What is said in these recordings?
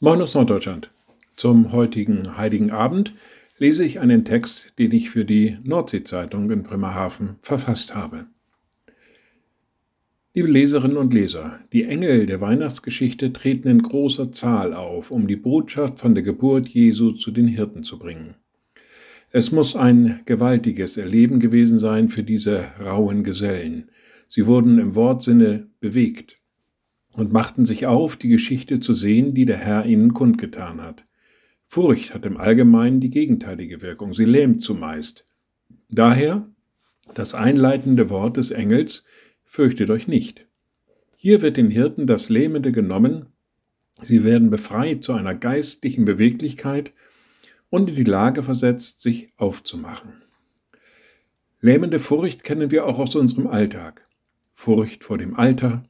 Moin aus Norddeutschland. Zum heutigen Heiligen Abend lese ich einen Text, den ich für die Nordsee-Zeitung in Bremerhaven verfasst habe. Liebe Leserinnen und Leser, die Engel der Weihnachtsgeschichte treten in großer Zahl auf, um die Botschaft von der Geburt Jesu zu den Hirten zu bringen. Es muss ein gewaltiges Erleben gewesen sein für diese rauen Gesellen. Sie wurden im Wortsinne bewegt und machten sich auf, die Geschichte zu sehen, die der Herr ihnen kundgetan hat. Furcht hat im Allgemeinen die gegenteilige Wirkung, sie lähmt zumeist. Daher das einleitende Wort des Engels, fürchtet euch nicht. Hier wird den Hirten das Lähmende genommen, sie werden befreit zu einer geistlichen Beweglichkeit und in die Lage versetzt, sich aufzumachen. Lähmende Furcht kennen wir auch aus unserem Alltag. Furcht vor dem Alter,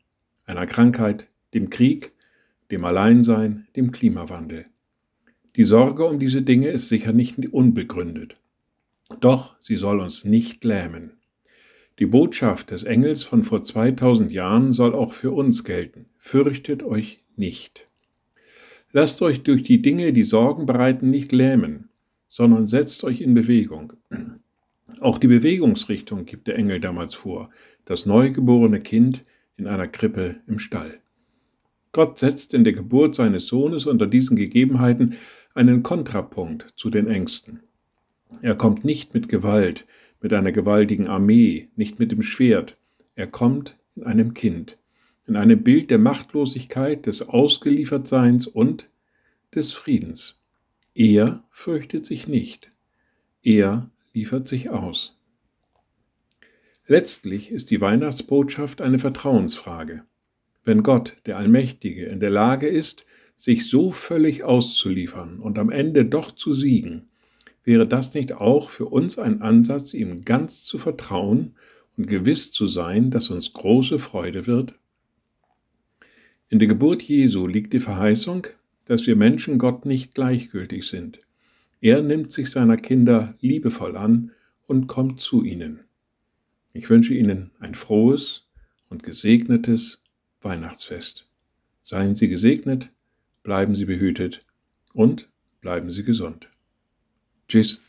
einer Krankheit, dem Krieg, dem Alleinsein, dem Klimawandel. Die Sorge um diese Dinge ist sicher nicht unbegründet. Doch sie soll uns nicht lähmen. Die Botschaft des Engels von vor 2000 Jahren soll auch für uns gelten. Fürchtet euch nicht. Lasst euch durch die Dinge, die Sorgen bereiten, nicht lähmen, sondern setzt euch in Bewegung. Auch die Bewegungsrichtung gibt der Engel damals vor. Das neugeborene Kind in einer Krippe im Stall. Gott setzt in der Geburt seines Sohnes unter diesen Gegebenheiten einen Kontrapunkt zu den Ängsten. Er kommt nicht mit Gewalt, mit einer gewaltigen Armee, nicht mit dem Schwert. Er kommt in einem Kind, in einem Bild der Machtlosigkeit, des Ausgeliefertseins und des Friedens. Er fürchtet sich nicht. Er liefert sich aus. Letztlich ist die Weihnachtsbotschaft eine Vertrauensfrage. Wenn Gott, der Allmächtige, in der Lage ist, sich so völlig auszuliefern und am Ende doch zu siegen, wäre das nicht auch für uns ein Ansatz, ihm ganz zu vertrauen und gewiss zu sein, dass uns große Freude wird? In der Geburt Jesu liegt die Verheißung, dass wir Menschen Gott nicht gleichgültig sind. Er nimmt sich seiner Kinder liebevoll an und kommt zu ihnen. Ich wünsche Ihnen ein frohes und gesegnetes Weihnachtsfest. Seien Sie gesegnet, bleiben Sie behütet und bleiben Sie gesund. Tschüss.